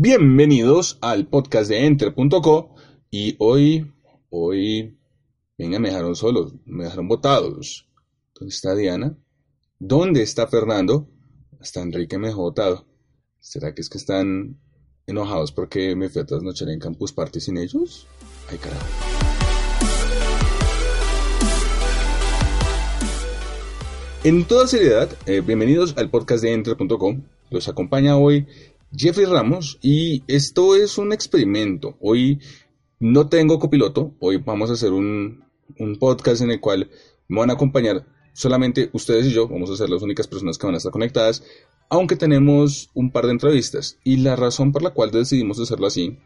Bienvenidos al podcast de Enter.co y hoy, hoy, venga, me dejaron solos, me dejaron botados. ¿Dónde está Diana? ¿Dónde está Fernando? Hasta Enrique me dejó botado. ¿Será que es que están enojados porque me fui a trasnochar en Campus Party sin ellos? Ay, carajo. En toda seriedad, eh, bienvenidos al podcast de Enter.co. Los acompaña hoy Jeffrey Ramos y esto es un experimento. Hoy no tengo copiloto, hoy vamos a hacer un, un podcast en el cual me van a acompañar solamente ustedes y yo, vamos a ser las únicas personas que van a estar conectadas, aunque tenemos un par de entrevistas. Y la razón por la cual decidimos hacerlo así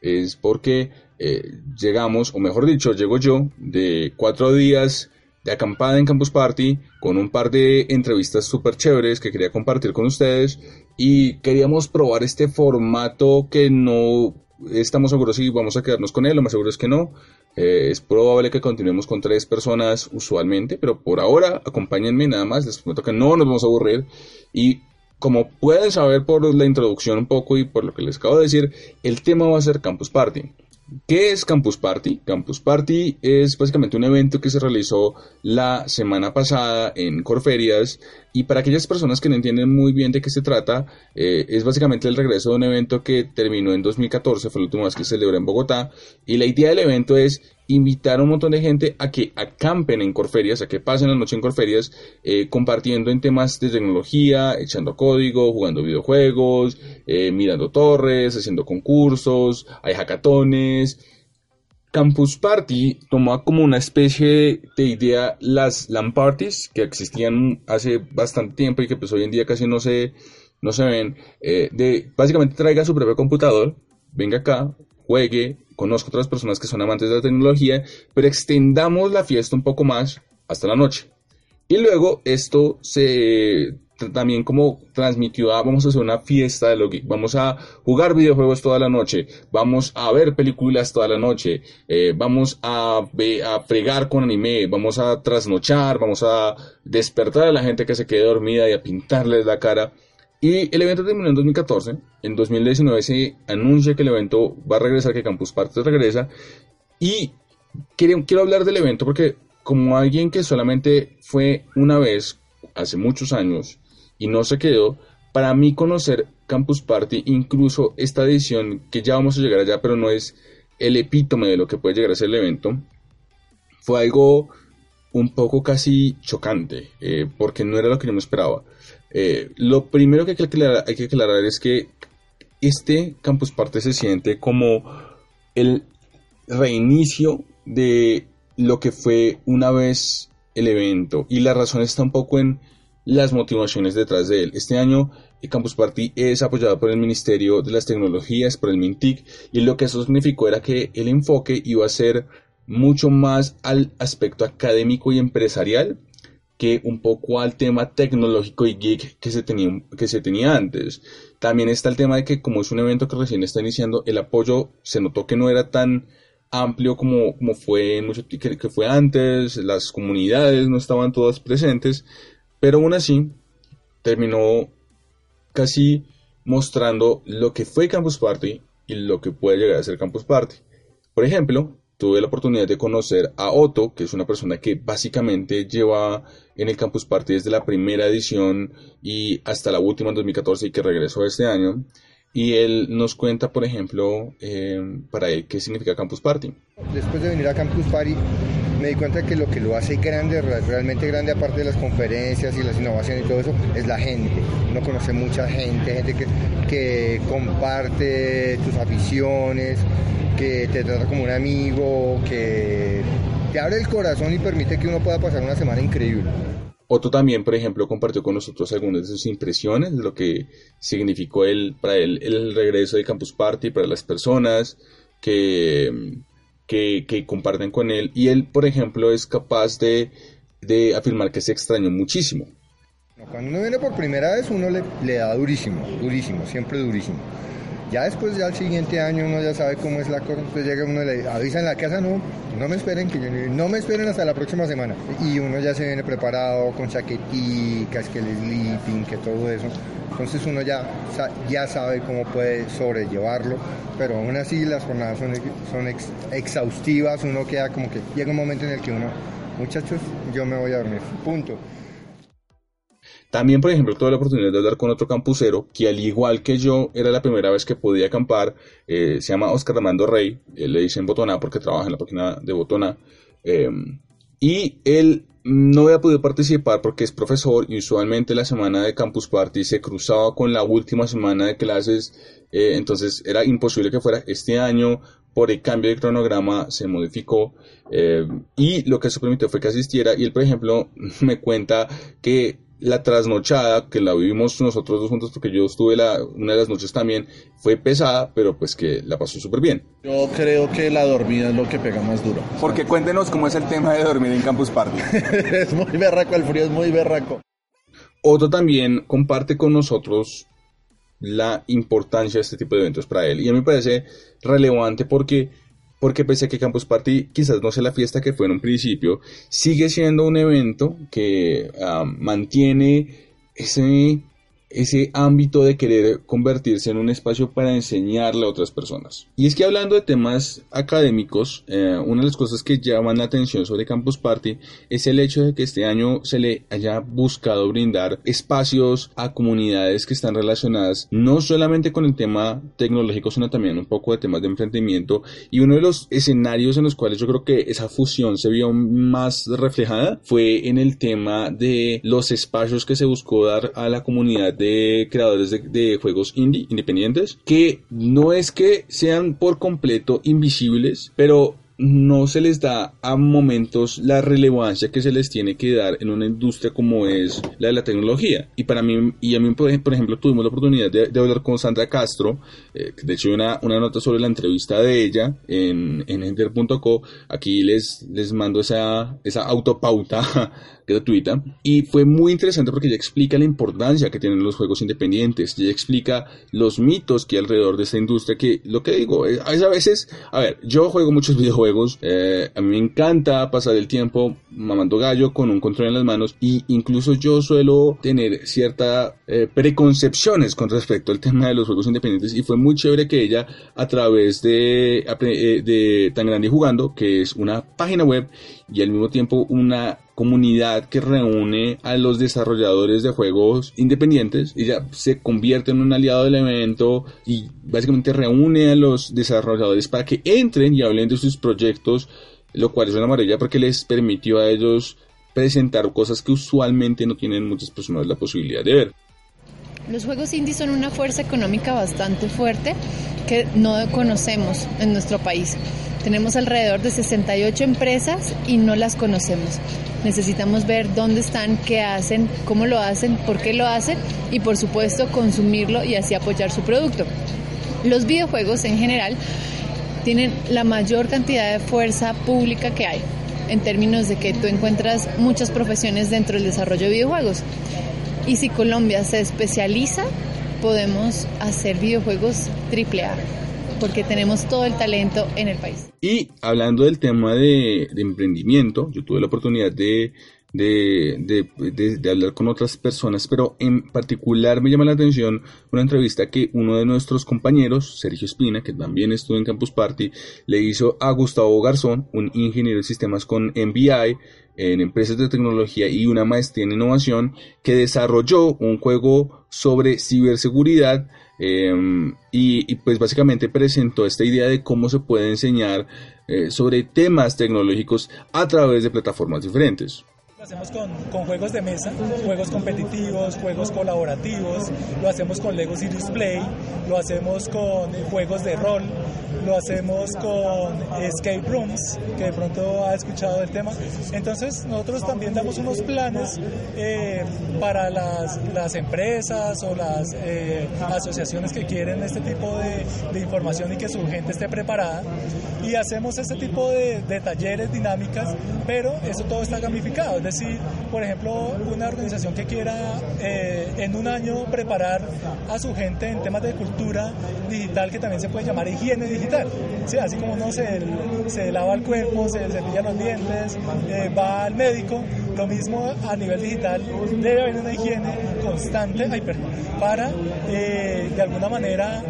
es porque eh, llegamos, o mejor dicho, llego yo de cuatro días de acampada en Campus Party con un par de entrevistas súper chéveres que quería compartir con ustedes y queríamos probar este formato que no estamos seguros si vamos a quedarnos con él, lo más seguro es que no. Eh, es probable que continuemos con tres personas usualmente, pero por ahora acompáñenme nada más, les prometo que no nos vamos a aburrir y como pueden saber por la introducción un poco y por lo que les acabo de decir, el tema va a ser Campus Party. ¿Qué es Campus Party? Campus Party es básicamente un evento que se realizó la semana pasada en Corferias y para aquellas personas que no entienden muy bien de qué se trata, eh, es básicamente el regreso de un evento que terminó en 2014, fue la última vez que se celebró en Bogotá y la idea del evento es invitar a un montón de gente a que acampen en Corferias, a que pasen la noche en Corferias, eh, compartiendo en temas de tecnología, echando código, jugando videojuegos, eh, mirando torres, haciendo concursos, hay hackatones. Campus Party tomó como una especie de idea las LAN parties que existían hace bastante tiempo y que pues hoy en día casi no se, no se ven, eh, de básicamente traiga su propio computador, venga acá, juegue, conozca otras personas que son amantes de la tecnología, pero extendamos la fiesta un poco más hasta la noche. Y luego esto se también como transmitió a vamos a hacer una fiesta de lo que vamos a jugar videojuegos toda la noche, vamos a ver películas toda la noche, eh, vamos a, a fregar con anime, vamos a trasnochar, vamos a despertar a la gente que se quede dormida y a pintarles la cara. Y el evento terminó en 2014. En 2019 se anuncia que el evento va a regresar, que Campus Party regresa. Y quiero, quiero hablar del evento porque como alguien que solamente fue una vez, hace muchos años, y no se quedó, para mí conocer Campus Party, incluso esta edición, que ya vamos a llegar allá, pero no es el epítome de lo que puede llegar a ser el evento, fue algo un poco casi chocante, eh, porque no era lo que yo me esperaba. Eh, lo primero que hay que, aclarar, es que este Campus Party se siente como el reinicio de lo que fue una vez el evento y la razón está un poco en las motivaciones detrás de él. Este año el Campus Party es apoyado por el Ministerio de las Tecnologías, por el MINTIC y lo que eso significó era que el enfoque iba a ser mucho más al aspecto académico y empresarial que un poco al tema tecnológico y geek que se tenía, que se tenía antes. También está el tema de que como es un evento que recién está iniciando, el apoyo se notó que no era tan amplio como, como fue, mucho, que, fue antes, las comunidades no estaban todas presentes, pero aún así terminó casi mostrando lo que fue Campus Party y lo que puede llegar a ser Campus Party. Por ejemplo, tuve la oportunidad de conocer a Otto, que es una persona que básicamente lleva en el Campus Party desde la primera edición y hasta la última en 2014 y que regresó este año. Y él nos cuenta, por ejemplo, eh, para él qué significa Campus Party. Después de venir a Campus Party, me di cuenta que lo que lo hace grande, realmente grande, aparte de las conferencias y las innovaciones y todo eso, es la gente. Uno conoce mucha gente, gente que, que comparte tus aficiones, que te trata como un amigo, que te abre el corazón y permite que uno pueda pasar una semana increíble. Otto también, por ejemplo, compartió con nosotros algunas de sus impresiones lo que significó él, para él el regreso de Campus Party para las personas que, que, que comparten con él. Y él, por ejemplo, es capaz de, de afirmar que se extrañó muchísimo. Cuando uno viene por primera vez, uno le, le da durísimo, durísimo, siempre durísimo. Ya después, ya el siguiente año, uno ya sabe cómo es la cosa. Entonces llega uno y le avisa en la casa, no, no me esperen, que no me esperen hasta la próxima semana. Y uno ya se viene preparado con chaqueticas, que el sleeping, que todo eso. Entonces uno ya, ya sabe cómo puede sobrellevarlo. Pero aún así las jornadas son, son ex- exhaustivas. Uno queda como que llega un momento en el que uno, muchachos, yo me voy a dormir. Punto. También, por ejemplo, tuve la oportunidad de hablar con otro campusero que al igual que yo era la primera vez que podía acampar, eh, se llama Oscar Armando Rey, él le dicen Botoná porque trabaja en la página de Botoná, eh, y él no había podido participar porque es profesor y usualmente la semana de Campus Party se cruzaba con la última semana de clases, eh, entonces era imposible que fuera. Este año, por el cambio de cronograma se modificó eh, y lo que se permitió fue que asistiera y él por ejemplo me cuenta que la trasnochada que la vivimos nosotros dos juntos porque yo estuve la, una de las noches también fue pesada pero pues que la pasó súper bien Yo creo que la dormida es lo que pega más duro. Porque cuéntenos cómo es el tema de dormir en Campus Party. es muy berraco, el frío es muy berraco. Otto también comparte con nosotros la importancia de este tipo de eventos para él. Y a mí me parece relevante porque, porque pese a que Campus Party quizás no sea la fiesta que fue en un principio, sigue siendo un evento que ah, mantiene ese, ese ámbito de querer convertirse en un espacio para enseñarle a otras personas. Y es que hablando de temas académicos, eh, una de las cosas que llaman la atención sobre Campus Party es el hecho de que este año se le haya buscado brindar espacios a comunidades que están relacionadas no solamente con el tema tecnológico, sino también un poco de temas de emprendimiento. Y uno de los escenarios en los cuales yo creo que esa fusión se vio más reflejada fue en el tema de los espacios que se buscó dar a la comunidad de creadores de, juegos indie independientes, que no es que sean por completo invisibles, pero no se les da a momentos la relevancia que se les tiene que dar en una industria como es la de la tecnología. Y para mí, y a mí, por ej- por ejemplo, tuvimos la oportunidad de, hablar con Sandra Castro, eh, de hecho, una, una nota sobre la entrevista de ella en, en enter.co. Aquí les, les mando esa, esa autopauta gratuita. Y fue muy interesante porque ella explica la importancia que tienen los juegos independientes. Ella explica los mitos que hay alrededor de esta industria. Que lo que digo, es, es a veces, a ver, yo juego muchos videojuegos. Eh, a mí me encanta pasar el tiempo mamando gallo con un control en las manos. Y incluso yo suelo tener cierta eh, preconcepciones con respecto al tema de los juegos independientes. Y fue muy chévere que ella, a través de, eh, de Tan Grande Jugando, que es una página web y al mismo tiempo una comunidad que reúne a los desarrolladores de juegos independientes. Ella se convierte en un aliado del evento y básicamente reúne a los desarrolladores para que entren y hablen de sus proyectos, lo cual es una maravilla porque les permitió a ellos presentar cosas que usualmente no tienen muchas personas la posibilidad de ver. Los juegos indie son una fuerza económica bastante fuerte que no conocemos en nuestro país. Tenemos alrededor de 68 empresas y no las conocemos. Necesitamos ver dónde están, qué hacen, cómo lo hacen, por qué lo hacen y por supuesto consumirlo y así apoyar su producto. Los videojuegos en general tienen la mayor cantidad de fuerza pública que hay en términos de que tú encuentras muchas profesiones dentro del desarrollo de videojuegos. Y si Colombia se especializa, podemos hacer videojuegos AAA, porque tenemos todo el talento en el país. Y hablando del tema de, emprendimiento, yo tuve la oportunidad de, de, hablar con otras personas, pero en particular me llama la atención una entrevista que uno de nuestros compañeros, Sergio Espina, que también estuvo en Campus Party, le hizo a Gustavo Garzón, un ingeniero de sistemas con MBI en empresas de tecnología y una maestría en innovación, que desarrolló un juego sobre ciberseguridad y, y, pues básicamente presentó esta idea de cómo se puede enseñar eh, sobre temas tecnológicos a través de plataformas diferentes. Lo hacemos con, con juegos de mesa, juegos competitivos, juegos colaborativos, lo hacemos con Lego Serious Play, lo hacemos con juegos de rol, lo hacemos con escape rooms, que de pronto ha escuchado el tema. Entonces nosotros también damos unos planes eh, para las, las, empresas o las eh, asociaciones que quieren este tipo de, de, información y que su gente esté preparada. Y hacemos este tipo de talleres, dinámicas, pero eso todo está gamificado. Decir, por ejemplo, una organización que quiera eh, en un año preparar a su gente en temas de cultura digital que también se puede llamar higiene digital. Sí, así como uno se, se lava el cuerpo, se cepilla los dientes, eh, va al médico, lo mismo a nivel digital, debe haber una higiene constante ay, para eh, de alguna manera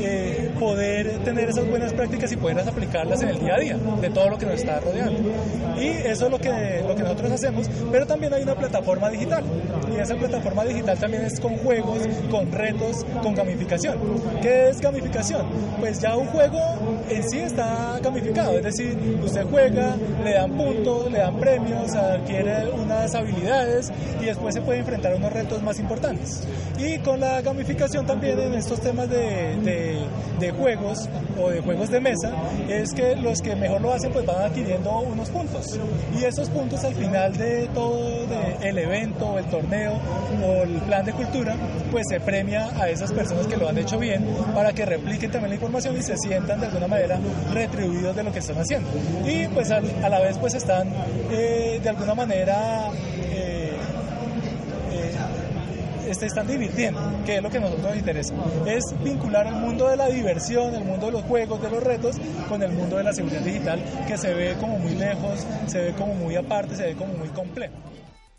eh, poder tener esas buenas prácticas y poderlas aplicarlas en el día a día de todo lo que nos está rodeando. Y eso es lo que, lo que nosotros hacemos, pero también hay una plataforma digital y esa plataforma digital también es con juegos, con retos, con gamificación. ¿Qué es gamificación? Pues ya un juego en sí está gamificado, es decir, usted juega, le dan puntos, le dan premios, adquiere unas habilidades y después se puede enfrentar a unos retos más importantes. Y con la gamificación también en estos temas de, de, de juegos o de juegos de mesa, es que los que mejor lo hacen pues van adquiriendo unos puntos. Y esos puntos al final de todo de el evento, el torneo o el plan de cultura, pues se premia a esas personas que lo han hecho bien para que repliquen también la información y se sientan de alguna manera retribuidos de lo que están haciendo. Y pues a, la vez pues están eh, de alguna manera eh, eh, se están divirtiendo, que es lo que a nosotros nos interesa. Es vincular el mundo de la diversión, el mundo de los juegos, de los retos, con el mundo de la seguridad digital, que se ve como muy lejos, se ve como muy aparte, se ve como muy complejo.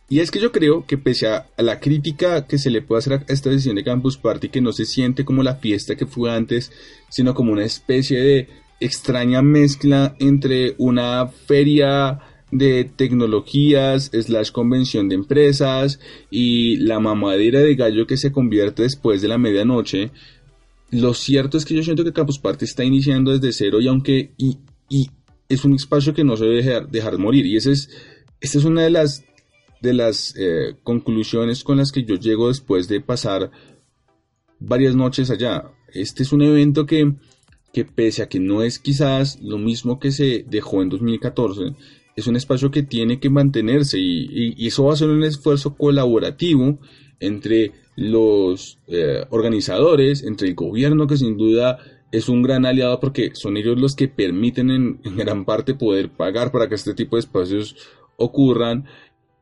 Y es que yo creo que pese a la crítica que se le puede hacer a esta decisión de Campus Party, que no se siente como la fiesta que fue antes, sino como una especie de extraña mezcla entre una feria de tecnologías, slash convención de empresas y la mamadera de gallo que se convierte después de la medianoche. Lo cierto es que yo siento que Campus Party está iniciando desde cero y aunque y, y es un espacio que no se debe dejar, dejar morir y esa es, esta es una de las de las eh, conclusiones con las que yo llego después de pasar varias noches allá. Este es un evento que, que pese a que no es quizás lo mismo que se dejó en 2014, es un espacio que tiene que mantenerse y, y, y eso va a ser un esfuerzo colaborativo entre los eh, organizadores, entre el gobierno que sin duda es un gran aliado porque son ellos los que permiten en, en gran parte poder pagar para que este tipo de espacios ocurran.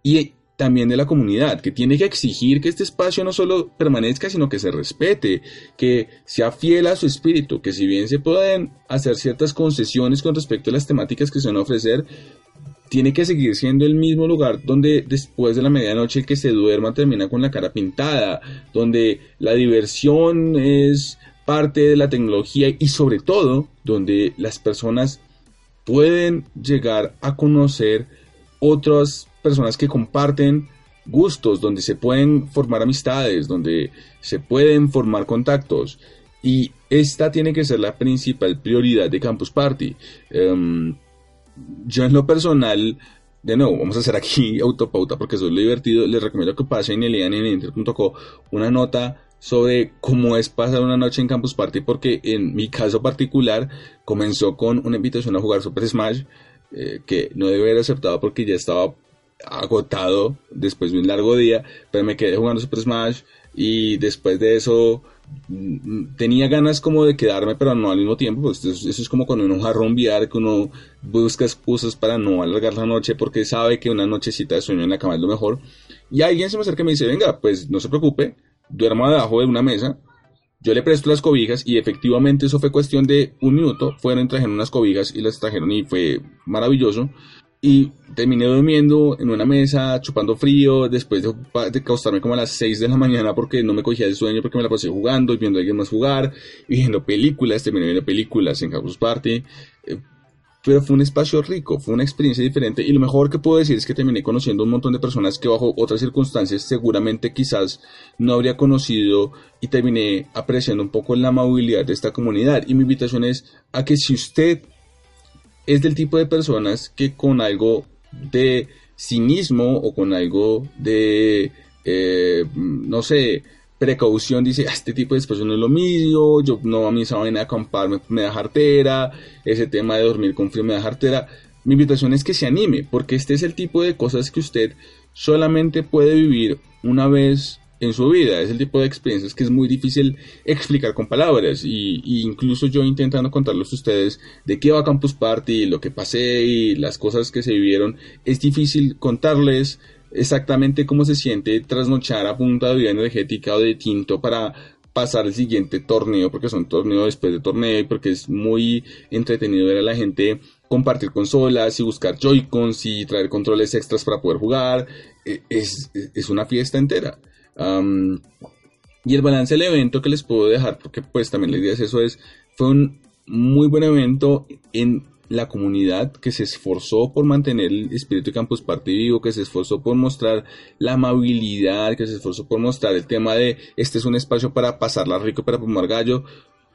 Y también de la comunidad, que tiene que exigir que este espacio no solo permanezca, sino que se respete, que sea fiel a su espíritu, que si bien se pueden hacer ciertas concesiones con respecto a las temáticas que se van a ofrecer, tiene que seguir siendo el mismo lugar donde después de la medianoche el que se duerma termina con la cara pintada, donde la diversión es parte de la tecnología y sobre todo donde las personas pueden llegar a conocer otras personas que comparten gustos, donde se pueden formar amistades, donde se pueden formar contactos. Y esta tiene que ser la principal prioridad de Campus Party. Um, yo en lo personal, de nuevo, vamos a hacer aquí autopauta porque eso es lo divertido. Les recomiendo que pasen y lean en una nota sobre cómo es pasar una noche en Campus Party porque en mi caso particular comenzó con una invitación a jugar Super Smash eh, que no debe haber aceptado porque ya estaba agotado después de un largo día, pero me quedé jugando Super Smash y después de eso tenía ganas como de quedarme, pero no al mismo tiempo, pues eso, es como cuando uno jarra un VR que uno busca excusas para no alargar la noche porque sabe que una nochecita de sueño en la cama es lo mejor. Y alguien se me acerca y me dice, venga, pues no se preocupe, duerma debajo de una mesa, yo le presto las cobijas y efectivamente eso fue cuestión de un minuto, fueron, trajeron unas cobijas y las trajeron y fue maravilloso y terminé durmiendo en una mesa, chupando frío, después de, de acostarme como a las 6 de la mañana porque no me cogía el sueño, porque me la pasé jugando y viendo a alguien más jugar, viendo películas, terminé viendo películas en Campus Party. Eh, pero fue un espacio rico, fue una experiencia diferente y lo mejor que puedo decir es que terminé conociendo un montón de personas que bajo otras circunstancias seguramente quizás no habría conocido y terminé apreciando un poco la movilidad de esta comunidad y mi invitación es a que si usted es del tipo de personas que con algo de cinismo o con algo de, eh, no sé, precaución, dice, "Ah, este tipo de expresión no es lo mío, yo no, a mí esa de acampar me, me da jartera, ese tema de dormir con frío me da jartera. Mi invitación es que se anime, porque este es el tipo de cosas que usted solamente puede vivir una vez en su vida. Es el tipo de experiencias que es muy difícil explicar con palabras. Y, incluso yo intentando contarles a ustedes de qué va Campus Party, lo que pasé y las cosas que se vivieron, es difícil contarles exactamente cómo se siente trasnochar a punta de vida energética o de tinto para pasar el siguiente torneo, porque son torneos después de torneo y porque es muy entretenido ver a la gente compartir consolas y buscar Joy-Cons y traer controles extras para poder jugar. E- Es, es una fiesta entera. Am, y el balance del evento que les puedo dejar, porque pues también la idea es eso, es, fue un muy buen evento en la comunidad que se esforzó por mantener el espíritu de Campus Party vivo, que se esforzó por mostrar la amabilidad, que se esforzó por mostrar el tema de este es un espacio para pasarla rico, para fumar gallo.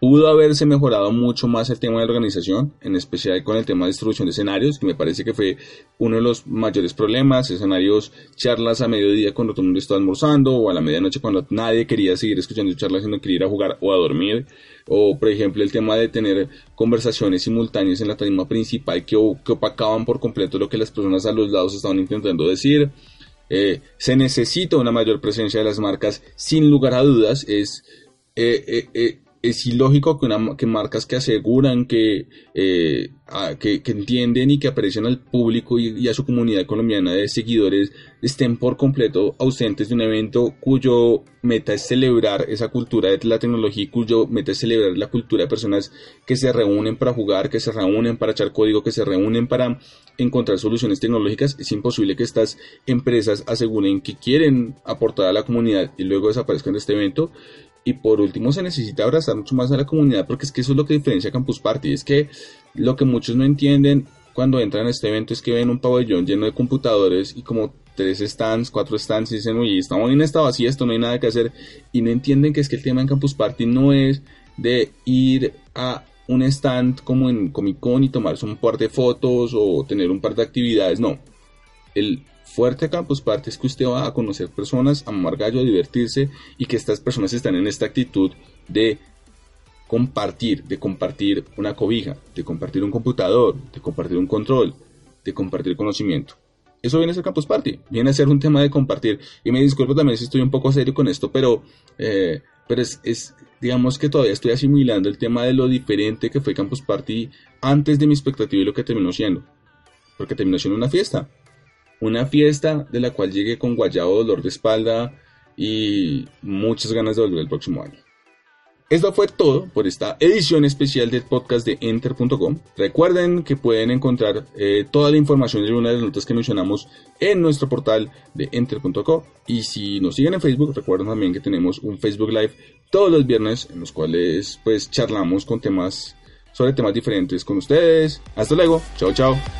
Pudo haberse mejorado mucho más el tema de la organización, en especial con el tema de distribución de escenarios, que me parece que fue uno de los mayores problemas. Escenarios, charlas a mediodía cuando todo el mundo estaba almorzando, o a la medianoche cuando nadie quería seguir escuchando charlas, sino quería ir a jugar o a dormir. O, por ejemplo, el tema de tener conversaciones simultáneas en la tarima principal que, que opacaban por completo lo que las personas a los lados estaban intentando decir. Eh, se necesita una mayor presencia de las marcas, sin lugar a dudas. Es, eh, eh, eh, es ilógico que, marcas que aseguran que, eh, que, entienden y que aprecian al público y, a su comunidad colombiana de seguidores estén por completo ausentes de un evento cuyo meta es celebrar esa cultura de la tecnología cuyo meta es celebrar la cultura de personas que se reúnen para jugar, que se reúnen para echar código, que se reúnen para encontrar soluciones tecnológicas. Es imposible que estas empresas aseguren que quieren aportar a la comunidad y luego desaparezcan de este evento. Y por último, se necesita abrazar mucho más a la comunidad porque es que eso es lo que diferencia a Campus Party. Es que lo que muchos no entienden cuando entran a este evento es que ven un pabellón lleno de computadores y como tres stands, cuatro stands y dicen, oye, estamos en esta vacía, esto no hay nada que hacer. Y no entienden que es que el tema en Campus Party no es de ir a un stand como en Comic Con y tomarse un par de fotos o tener un par de actividades. No. El fuerte Campus Party es que usted va a conocer personas, a mamar gallo, a divertirse y que estas personas están en esta actitud de compartir, de compartir una cobija, de compartir un computador, de compartir un control, de compartir conocimiento. Eso viene a ser Campus Party, viene a ser un tema de compartir. Y me disculpo también si estoy un poco serio con esto, pero, eh, pero es, es, digamos que todavía estoy asimilando el tema de lo diferente que fue Campus Party antes de mi expectativa y lo que terminó siendo. Porque terminó siendo una fiesta. Una fiesta de la cual llegué con guayabo, dolor de espalda y muchas ganas de volver el próximo año. Esto fue todo por esta edición especial del podcast de Enter.com. Recuerden que pueden encontrar eh, toda la información y una de las notas que mencionamos en nuestro portal de Enter.com. Y si nos siguen en Facebook, recuerden también que tenemos un Facebook Live todos los viernes en los cuales pues charlamos con temas sobre temas diferentes con ustedes. Hasta luego. Chao, chao.